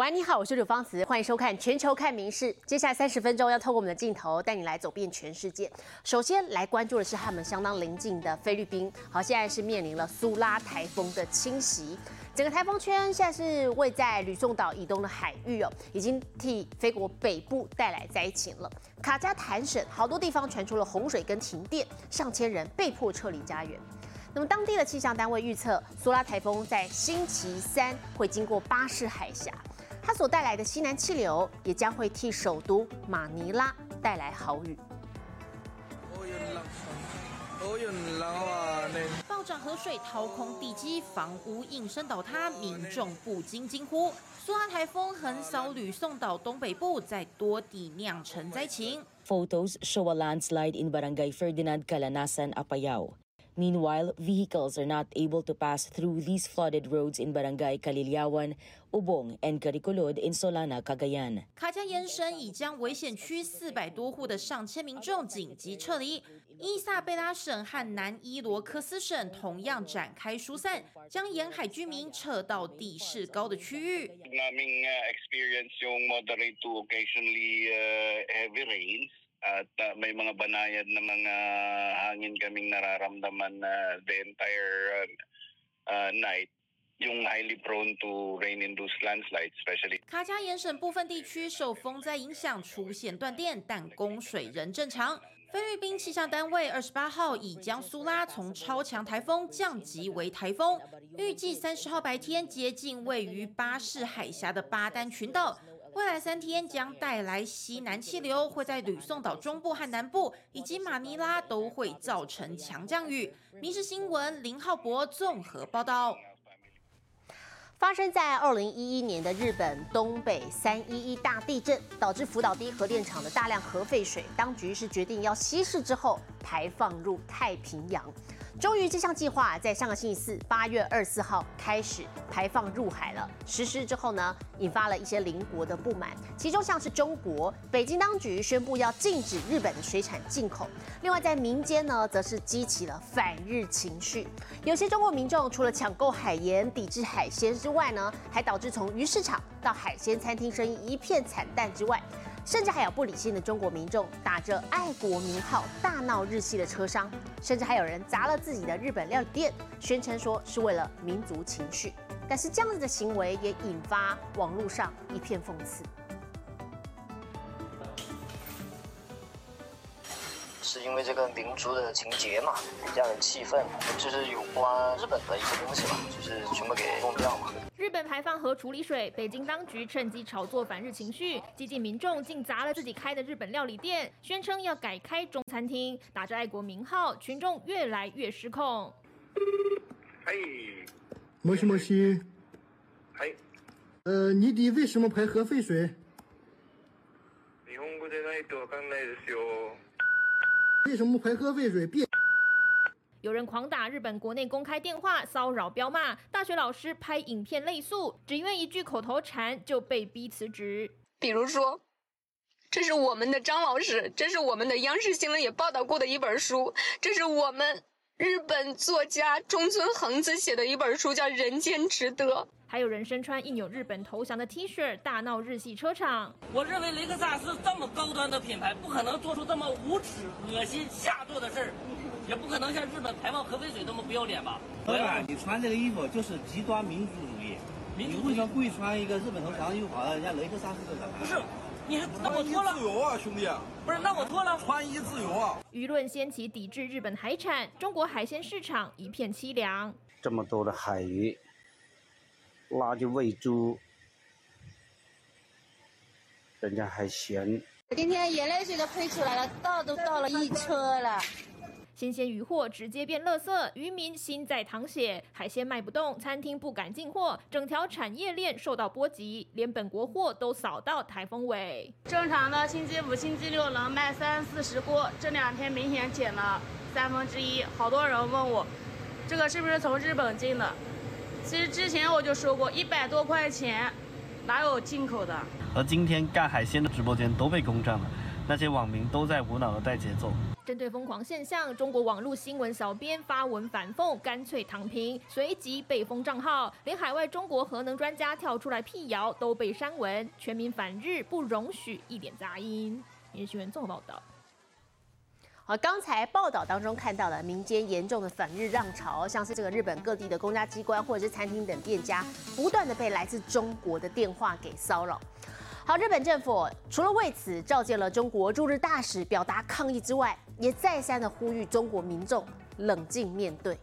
喂，你好，我是柳芳慈，欢迎收看《全球看名事》。接下来三十分钟要透过我们的镜头带你来走遍全世界。首先来关注的是他们相当邻近的菲律宾。好，现在是面临了苏拉台风的侵袭，整个台风圈现在是位在吕宋岛以东的海域哦，已经替菲国北部带来灾情了。卡加坦省好多地方传出了洪水跟停电，上千人被迫撤离家园。那么当地的气象单位预测，苏拉台风在星期三会经过巴士海峡。它所带来的西南气流也将会替首都马尼拉带来好雨。暴涨河水掏空地基，房屋应声倒塌，民众不禁惊呼：苏拉台风横扫吕宋岛东北部，在多地酿成灾情。Photos show a landslide in Barangay Ferdinand Calanasan, Apayao. Meanwhile, vehicles are not able to pass through these flooded roads in Barangay Kalilyawan, Ubong, and karikolod in Solana, Cagayan. 卡加延伸已将危险区四百多户的上千民众紧急撤离。伊萨贝拉省和南伊罗克斯省同样展开疏散，将沿海居民撤到地势高的区域。Naming experience yung moderate to occasionally heavy rains. At uh, may mga banayad na mga hangin kaming nararamdaman na the entire uh, night yung highly prone to rain-induced landslides, especially. 卡加延省部分地区受风灾影响出现断电，但供水仍正常。菲律宾气象单位二十八号已将苏拉从超强台风降级为台风，预计三十号白天接近位于巴士海峡的巴丹群岛。未来三天将带来西南气流，会在吕宋岛中部和南部以及马尼拉都会造成强降雨。民事新闻林浩博综合报道。发生在二零一一年的日本东北三一一大地震，导致福岛第一核电厂的大量核废水，当局是决定要稀释之后排放入太平洋。终于，这项计划在上个星期四八月二十四号开始排放入海了。实施之后呢，引发了一些邻国的不满，其中像是中国，北京当局宣布要禁止日本的水产进口。另外，在民间呢，则是激起了反日情绪。有些中国民众除了抢购海盐、抵制海鲜之外呢，还导致从鱼市场到海鲜餐厅生意一片惨淡之外。甚至还有不理性的中国民众打着爱国名号大闹日系的车商，甚至还有人砸了自己的日本料理店，宣称说是为了民族情绪。但是这样子的行为也引发网络上一片讽刺。是因为这个民族的情节嘛，比较的气氛，就是有关日本的一些东西嘛，就是全部给弄掉嘛。日本排放核处理水，北京当局趁机炒作反日情绪，激进民众竟砸了自己开的日本料理店，宣称要改开中餐厅，打着爱国名号，群众越来越失控。嘿，摩西摩西，嘿，呃，你弟为什么排核废水？为什么排核废水？变。有人狂打日本国内公开电话骚扰彪骂大学老师，拍影片类诉，只因为一句口头禅就被逼辞职。比如说，这是我们的张老师，这是我们的央视新闻也报道过的一本书，这是我们日本作家中村恒子写的一本书，叫《人间值得》。还有人身穿印有日本投降的 T 恤，大闹日系车厂。我认为雷克萨斯这么高端的品牌，不可能做出这么无耻、恶心、下作的事儿，也不可能像日本排放核废水那么不要脸吧？老板，你穿这个衣服就是极端民族主义。你为什么故意穿一个日本投降的衣服跑到人家雷克萨斯这干嘛？不是，你还那我脱了。自由啊，兄弟！不是，那我脱了。穿衣自由啊！舆论掀起抵制日本海产，中国海鲜市场一片凄凉。这么多的海鱼。拿去喂猪，人家还嫌。今天眼泪水都喷出来了，倒都倒了一车了。新鲜鱼货直接变垃圾，渔民心在淌血，海鲜卖不动，餐厅不敢进货，整条产业链受到波及，连本国货都扫到台风尾。正常的星期五、星期六能卖三四十锅，这两天明显减了三分之一。好多人问我，这个是不是从日本进的？其实之前我就说过，一百多块钱哪有进口的？而今天干海鲜的直播间都被攻占了，那些网民都在无脑的带节奏。针对疯狂现象，中国网络新闻小编发文反讽，干脆躺平，随即被封账号，连海外中国核能专家跳出来辟谣都被删文，全民反日不容许一点杂音。明日新闻综合报道。而，刚才报道当中看到了民间严重的反日浪潮，像是这个日本各地的公家机关或者是餐厅等店家，不断的被来自中国的电话给骚扰。好，日本政府除了为此召见了中国驻日大使表达抗议之外，也再三的呼吁中国民众冷静面对。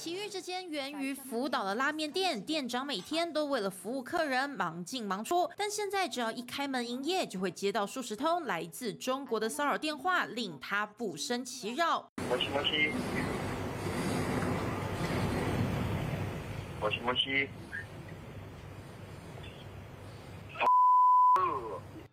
奇遇之间源于福岛的拉面店，店长每天都为了服务客人忙进忙出，但现在只要一开门营业，就会接到数十通来自中国的骚扰电话，令他不胜其扰。もしもし。もしもし。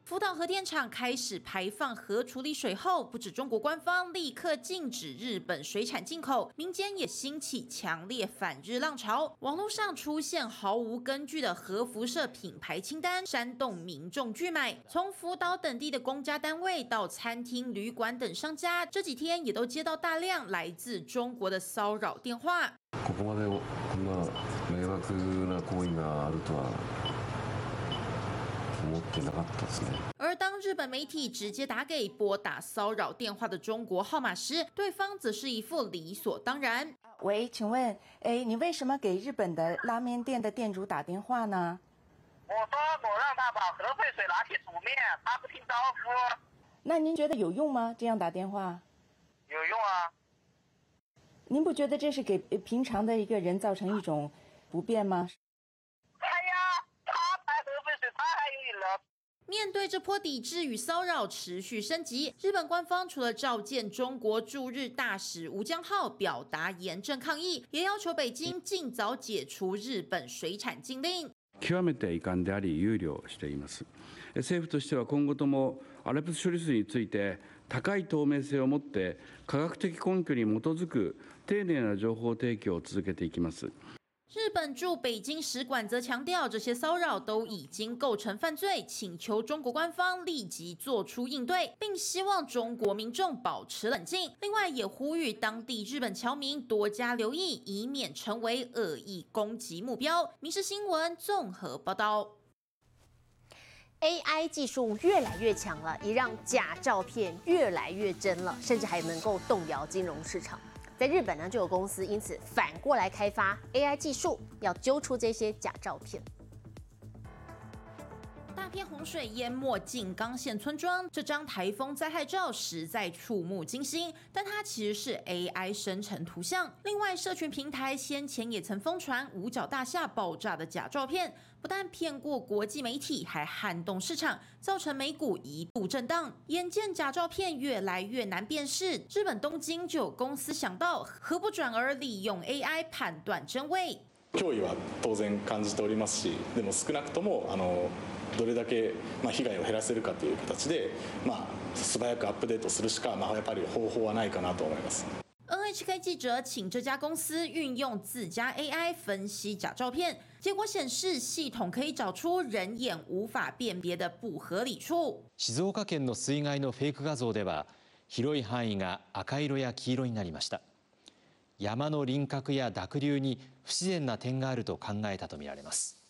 福岛核电厂开始排放核处理水后，不止中国官方立刻禁止日本水产进口，民间也兴起强烈反日浪潮。网络上出现毫无根据的核辐射品牌清单，煽动民众拒买。从福岛等地的公家单位到餐厅、旅馆等商家，这几天也都接到大量来自中国的骚扰电话。ここまでこんな迷惑な行為があるとは。 而当日本媒体直接打给拨打骚扰电话的中国号码时，对方则是一副理所当然。喂，请问，哎，你为什么给日本的拉面店的店主打电话呢？我说我让他把核废水拿去煮面，他不听招呼。那您觉得有用吗？这样打电话？有用啊。您不觉得这是给平常的一个人造成一种不便吗？面对这波抵制与骚扰持续升级，日本官方除了召见中国驻日大使吴江浩表达严正抗议，也要求北京尽早解除日本水产禁令。極めて遺憾であり憂慮しています。政府としては今後ともアルプス処理水について高い透明性を持って科学的根拠に基づく丁寧な情報提供を続けていきます。 日本驻北京使馆则强调，这些骚扰都已经构成犯罪，请求中国官方立即做出应对，并希望中国民众保持冷静。另外，也呼吁当地日本侨民多加留意，以免成为恶意攻击目标。《民事新闻》综合报道：AI 技术越来越强了，也让假照片越来越真了，甚至还能够动摇金融市场。在日本呢，就有公司因此反过来开发 AI 技术，要揪出这些假照片。大片洪水淹没静冈县村庄，这张台风灾害照实在触目惊心，但它其实是 AI 生成图像。另外，社群平台先前也曾疯传五角大厦爆炸的假照片。不但骗过国际媒体，还撼动市场，造成美股一度震荡。眼见假照片越来越难辨识，日本东京就有公司想到，何不转而利用 AI 判断真伪？脅威は当然感じておりますし、でも少なくともあの どれだけまあ被害を減らせるかという形で、まあ素早くアップデートするしかまあやっぱり方法はないかなと思います。NHK 记者请这家公司运用自家 AI 分析假照片，结果显示系统可以找出人眼无法辨别的不合理处。静岡県の水害のフェイク画像では、広い範囲が赤色や黄色になりました。山の輪郭や濁流に不自然な点があると考えたとみられます。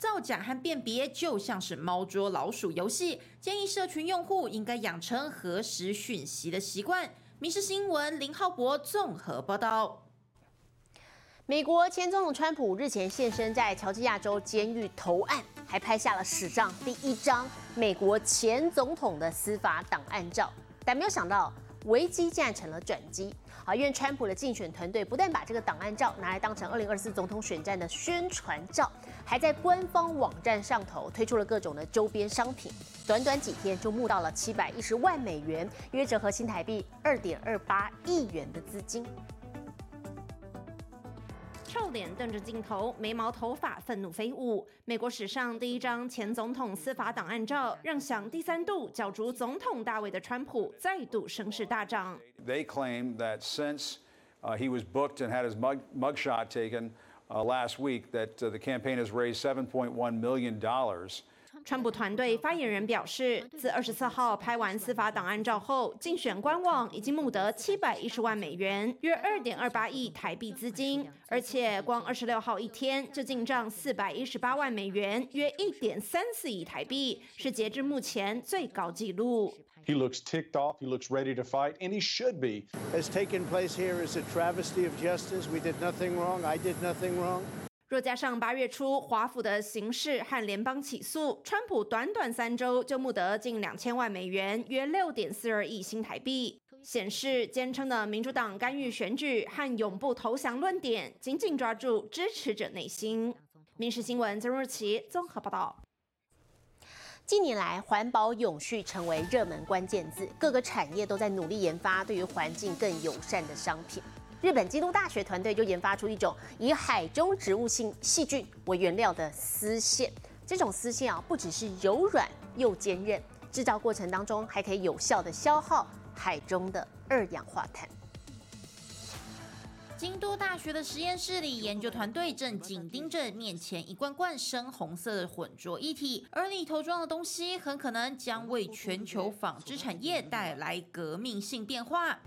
造假和辨别就像是猫捉老鼠游戏。建议社群用户应该养成核实讯息的习惯。民事新闻林浩博综合报道。美国前总统川普日前现身在乔治亚州监狱投案，还拍下了史上第一张美国前总统的司法档案照。但没有想到，危机竟然成了转机。啊，因为川普的竞选团队不但把这个档案照拿来当成二零二四总统选战的宣传照，还在官方网站上头推出了各种的周边商品，短短几天就募到了七百一十万美元，约折合新台币二点二八亿元的资金。脸瞪着镜头，眉毛头发愤怒飞舞。美国史上第一张前总统司法档案照，让想第三度角逐总统大位的川普再度声势大涨。They claim that since he was booked and had his mug mugshot taken last week, that the campaign has raised 7.1 million dollars. 川普团队发言人表示，自二十四号拍完司法档案照后，竞选官网已经募得七百一十万美元，约二点二八亿台币资金，而且光二十六号一天就进账四百一十八万美元，约一点三四亿台币，是截至目前最高纪录。He looks ticked off. He looks ready to fight, and he should be. Has taken place here is a travesty of justice. We did nothing wrong. I did nothing wrong. 若加上八月初华府的刑事和联邦起诉，川普短短三周就募得近两千万美元，约六点四二亿新台币，显示坚称的民主党干预选举和永不投降论点紧紧抓住支持者内心。民事新闻曾若琪综合报道。近年来，环保永续成为热门关键字，各个产业都在努力研发对于环境更友善的商品。日本京都大学团队就研发出一种以海中植物性细菌为原料的丝线，这种丝线啊，不只是柔软又坚韧，制造过程当中还可以有效的消耗海中的二氧化碳。京都大学的实验室里，研究团队正紧盯着面前一罐罐深红色的混浊液体，而里头装的东西很可能将为全球纺织产业带来革命性变化。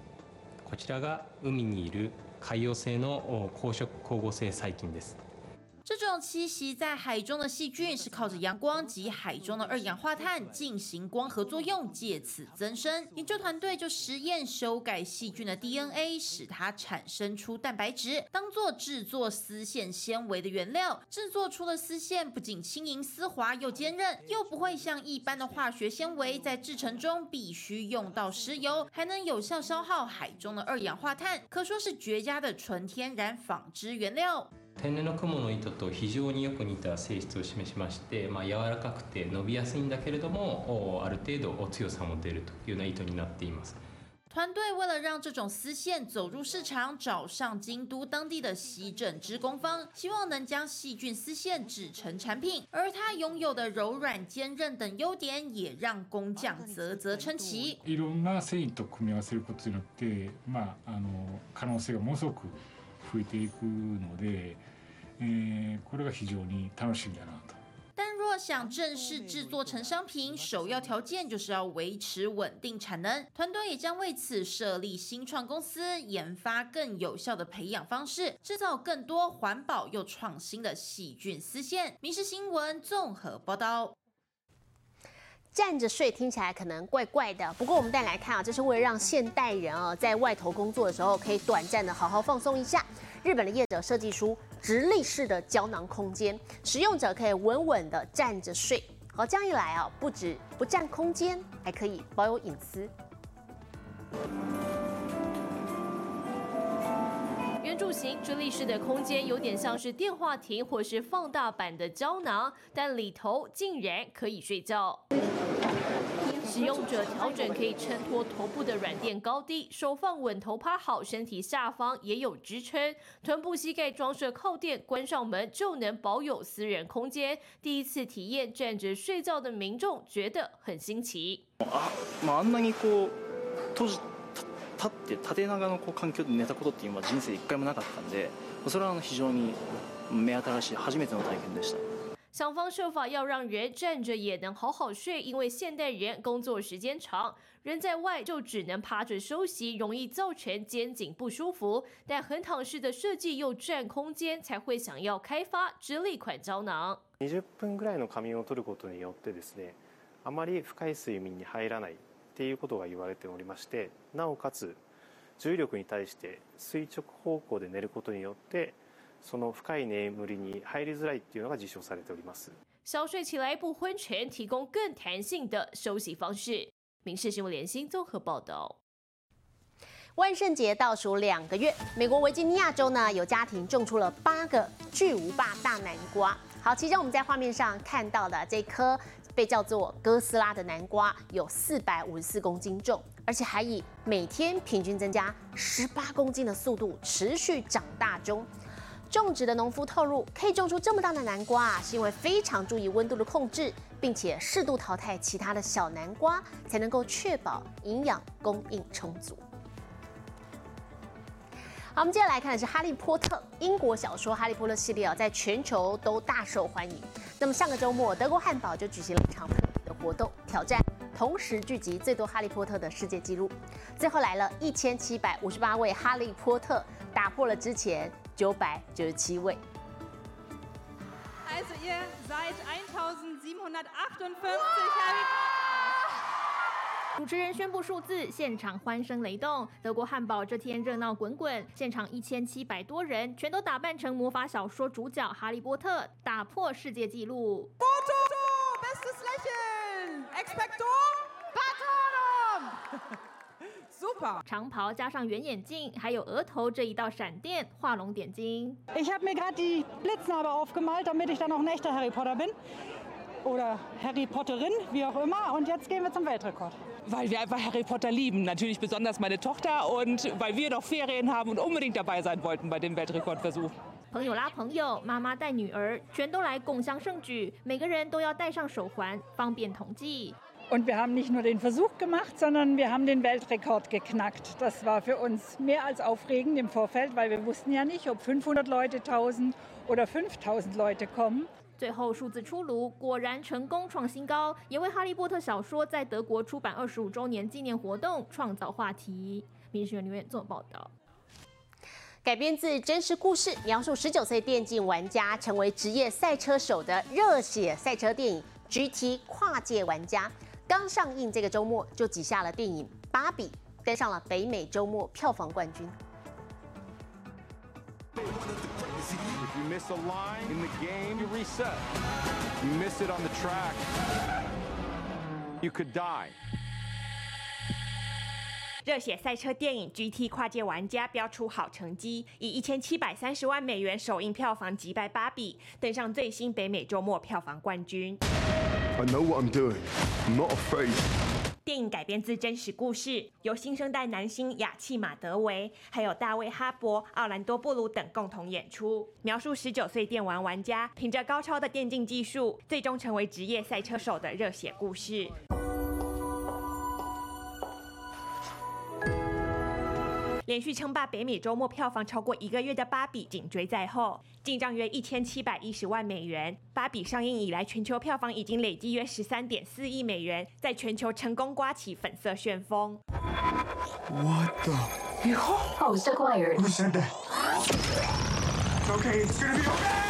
こちらが海にいる海洋性の光色光合成細菌です。这种栖息在海中的细菌是靠着阳光及海中的二氧化碳进行光合作用，借此增生。研究团队就实验修改细菌的 DNA，使它产生出蛋白质，当做制作丝线纤维的原料。制作出的丝线不仅轻盈丝滑又坚韧，又不会像一般的化学纤维在制成中必须用到石油，还能有效消耗海中的二氧化碳，可说是绝佳的纯天然纺织原料。天然の雲の糸と非常によく似た性質を示しまして、まあ、柔らかくて伸びやすいんだけれどもある程度強さも出るというような糸になっています。团队为了让这种丝线走入市场，找上京都当地的织工坊，希望能将细菌丝线制成产品。而它拥有的柔软、坚韧等优点，也让工匠啧啧称奇。いろんな繊維と組み合わせることによって、まああの可能性がものすごく増えていくので。但若想正式制作成商品，首要条件就是要维持稳定产能。团队也将为此设立新创公司，研发更有效的培养方式，制造更多环保又创新的细菌丝线。民事新闻综合报道。 站着睡听起来可能怪怪的，不过我们再来看啊，这是为了让现代人啊在外头工作的时候可以短暂的好好放松一下。日本的业者设计出直立式的胶囊空间，使用者可以稳稳的站着睡。好，这样一来啊，不止不占空间，还可以保有隐私。圆柱形直立式的空间有点像是电话亭或是放大版的胶囊，但里头竟然可以睡觉。使用者调整可以衬托头部的软垫高低，手放稳头趴好，身体下方也有支撑，臀部膝盖装设靠垫，关上门就能保有私人空间。第一次体验站着睡觉的民众觉得很新奇。立って縦長のこう環境で寝たことっていうのは人生一回もなかったんで、それは非常に目新しい初めての体験でした。想方设法要让人站着也能好好睡，因为现代人工作时间长，人在外就只能趴着休息，容易造成肩颈不舒服。但横躺式的设计又占空间，才会想要开发直立款胶囊。20分ぐらいの仮眠を取ることによってですね、あまり深い睡眠に入らないっていうことが言われておりまして、なおかつ重力に対して垂直方向で寝ることによってその深い眠りに入りづらいっていうのが実証されております。小睡起来不昏沉，提供更弹性的休息方式。民事新闻联新综合报道。万圣节倒数两个月，美国维吉尼亚州呢有家庭种出了八个巨无霸大南瓜。好，其中我们在画面上看到的这颗被叫做哥斯拉的南瓜，有四百五十四公斤重，而且还以每天平均增加十八公斤的速度持续长大中。种植的农夫透露，可以种出这么大的南瓜啊，是因为非常注意温度的控制，并且适度淘汰其他的小南瓜，才能够确保营养供应充足。好，我们接下来看的是《哈利波特》英国小说《哈利波特》系列啊，在全球都大受欢迎。那么上个周末，德国汉堡就举行了一场的活动，挑战同时聚集最多哈利波特的世界纪录。最后来了一千七百五十八位哈利波特，打破了之前九百九十七位。Also ihr seid 1758 Harry 主持人宣布数字，现场欢声雷动。德国汉堡这天热闹滚滚，现场一千七百多人全都打扮成魔法小说主角哈利波特，打破世界纪录。Bestes Lächeln! Expecto Patronum! Super! 长袍加上圆眼镜，还有额头这一道闪电，画龙点睛。Ich habe mir gerade die Blitznarbe aufgemalt, damit ich dann auch ein echter Harry Potter bin. Oder Harry Potterin, wie auch immer. Und jetzt gehen wir zum Weltrekord. Weil wir einfach Harry Potter lieben. Natürlich besonders meine Tochter und weil wir noch Ferien haben und unbedingt dabei sein wollten bei dem Weltrekordversuch. 朋友拉朋友，妈妈带女儿，全都来共襄盛举。每个人都要戴上手环，方便统计。 Und wir haben nicht nur den Versuch gemacht, sondern wir haben den Weltrekord geknackt. Das war für uns mehr als aufregend im Vorfeld, weil wir wussten ja nicht, ob 500 Leute, 1000 oder 5000 Leute kommen. 最后数字出炉，果然成功创新高，也为《哈利波特》小说在德国出版二十五周年纪念活动创造话题。民事新闻留言做报道。改编自真实故事，描述十九岁电竞玩家成为职业赛车手的热血赛车电影《GT 跨界玩家》刚上映，这个周末就挤下了电影《芭比》，登上了北美周末票房冠军。If you miss a line in the game, you reset. You miss it on the track, you could die. 热血赛车电影《GT 跨界玩家》标出好成绩，以一千七百三十万美元首映票房击败《芭比》，登上最新北美周末票房冠军。I know what I'm doing. I'm not afraid. 电影改编自真实故事，由新生代男星雅契马德维、还有大卫哈勃、奥兰多布鲁等共同演出，描述十九岁电玩玩家凭着高超的电竞技术，最终成为职业赛车手的热血故事。连续称霸北美周末票房超过一个月的《芭比》紧追在后，进账约一千七百一十万美元。《芭比》上映以来，全球票房已经累计约十三点四亿美元，在全球成功刮起粉色旋风。What the? Your host acquired. Who said that? Okay, it's gonna be okay.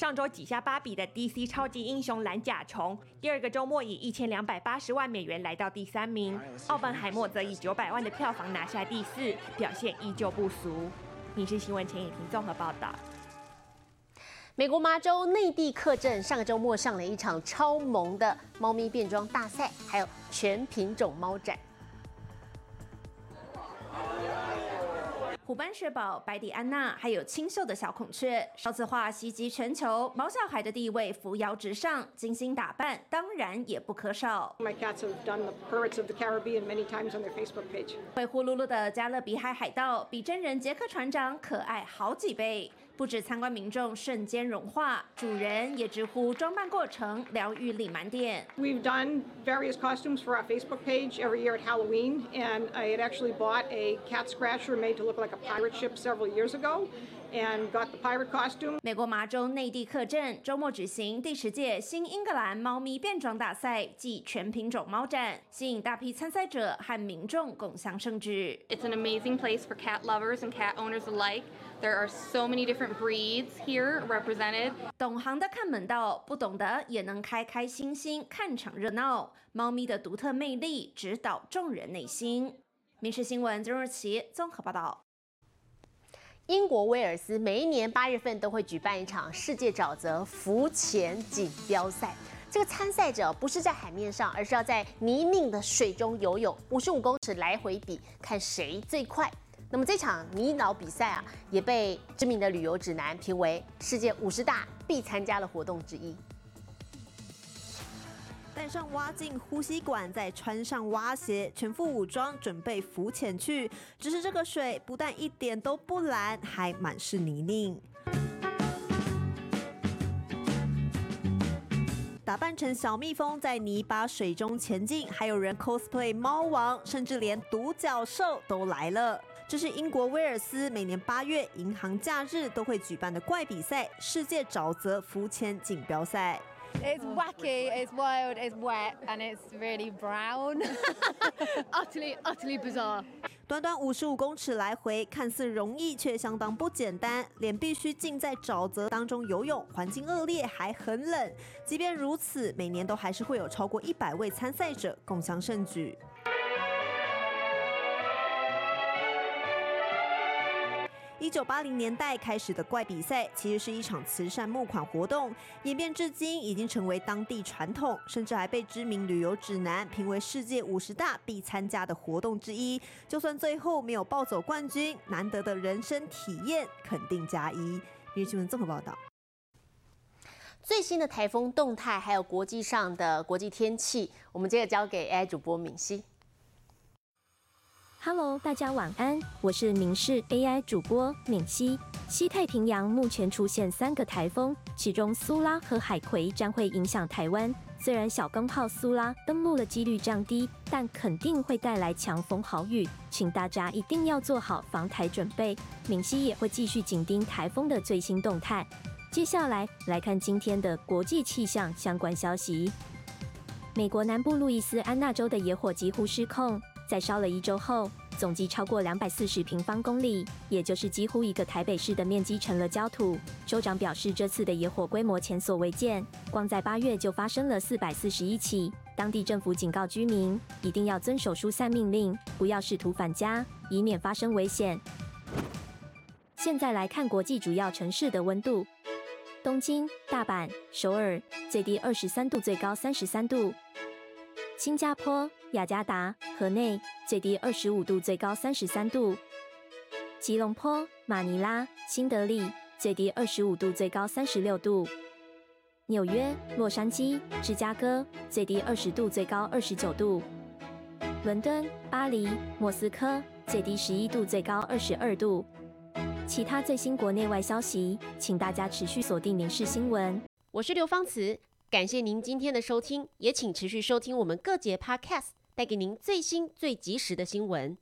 上周挤下芭比的 DC 超级英雄蓝甲虫，第二个周末以一千两百八十万美元来到第三名，奥本海默则以九百万的票房拿下第四，表现依旧不俗。你是新闻前影评综合报道。美国麻州内地客镇上个周末上了一场超萌的猫咪变装大赛，还有全品种猫展。虎斑雪宝、白底安娜，还有清秀的小孔雀，少子化袭击全球，毛小孩的地位扶摇直上，精心打扮当然也不可少。My cats have done the Pirates of the Caribbean many times on their Facebook page. 会呼噜噜的加勒比海海盗，比真人杰克船长可爱好几倍。不止参观民众瞬间融化，主人也直呼装扮过程疗愈力满点。 We've done various costumes for our Facebook page every year at Halloween, and I had actually bought a cat scratcher made to look like a pirate ship several years ago. And got the pirate costume. 美国麻州内地客镇周末举行第十届新英格兰猫咪变装大赛暨全品种猫展，吸引大批参赛者和民众共享盛举。It's an amazing place for cat lovers and cat owners alike. There are so many different breeds here represented. 懂行的看门道，不懂的也能开开心心看场热闹。猫咪的独特魅力直捣众人内心。民事新闻曾若琪综合报道。英国威尔斯每一年八月份都会举办一场世界沼泽浮潜锦标赛，这个参赛者不是在海面上，而是要在泥泞的水中游泳，五十五公尺来回比，看谁最快。那么这场泥脑比赛啊，也被知名的旅游指南评为世界五十大必参加的活动之一。戴上蛙镜、呼吸管，再穿上蛙鞋，全副武装，准备浮潜去。只是这个水不但一点都不蓝，还满是泥泞。打扮成小蜜蜂在泥巴水中前进，还有人 cosplay 猫王，甚至连独角兽都来了。这是英国威尔斯每年八月银行假日都会举办的怪比赛——世界沼泽浮潜锦标赛。It's wacky, it's wild, it's wet, and it's really brown. utterly, utterly bizarre. 短短五十五公尺来回，看似容易，却相当不简单。脸必须浸在沼泽当中游泳，环境恶劣，还很冷。即便如此，每年都还是会有超过一百位参赛者共襄盛举。一九八零年代开始的怪比赛，其实是一场慈善募款活动，演变至今已经成为当地传统，甚至还被知名旅游指南评为世界五十大必参加的活动之一。就算最后没有抱走冠军，难得的人生体验肯定加一。日新闻综合报道。最新的台风动态，还有国际上的国际天气，我们接着交给 AI 主播敏熙。Hello，大家晚安，我是明视 AI 主播敏熙。西太平洋目前出现三个台风，其中苏拉和海葵将会影响台湾。虽然小钢炮苏拉登陆的几率降低，但肯定会带来强风豪雨，请大家一定要做好防台准备。敏熙也会继续紧盯台风的最新动态。接下来来看今天的国际气象相关消息。美国南部路易斯安那州的野火几乎失控。在烧了一周后，总计超过两百四十平方公里，也就是几乎一个台北市的面积成了焦土。州长表示，这次的野火规模前所未见，光在八月就发生了四百四十一起。当地政府警告居民，一定要遵守疏散命令，不要试图返家，以免发生危险。现在来看国际主要城市的温度：东京、大阪、首尔，最低二十三度，最高三十三度；新加坡。雅加达、河内最低二十五度，最高三十三度；吉隆坡、马尼拉、新德里最低二十五度，最高三十六度；纽约、洛杉矶、芝加哥最低二十度，最高二十九度；伦敦、巴黎、莫斯科最低十一度，最高二十二度。其他最新国内外消息，请大家持续锁定《民事新闻》。我是刘芳慈，感谢您今天的收听，也请持续收听我们各节 Podcast。带给您最新、最及时的新闻。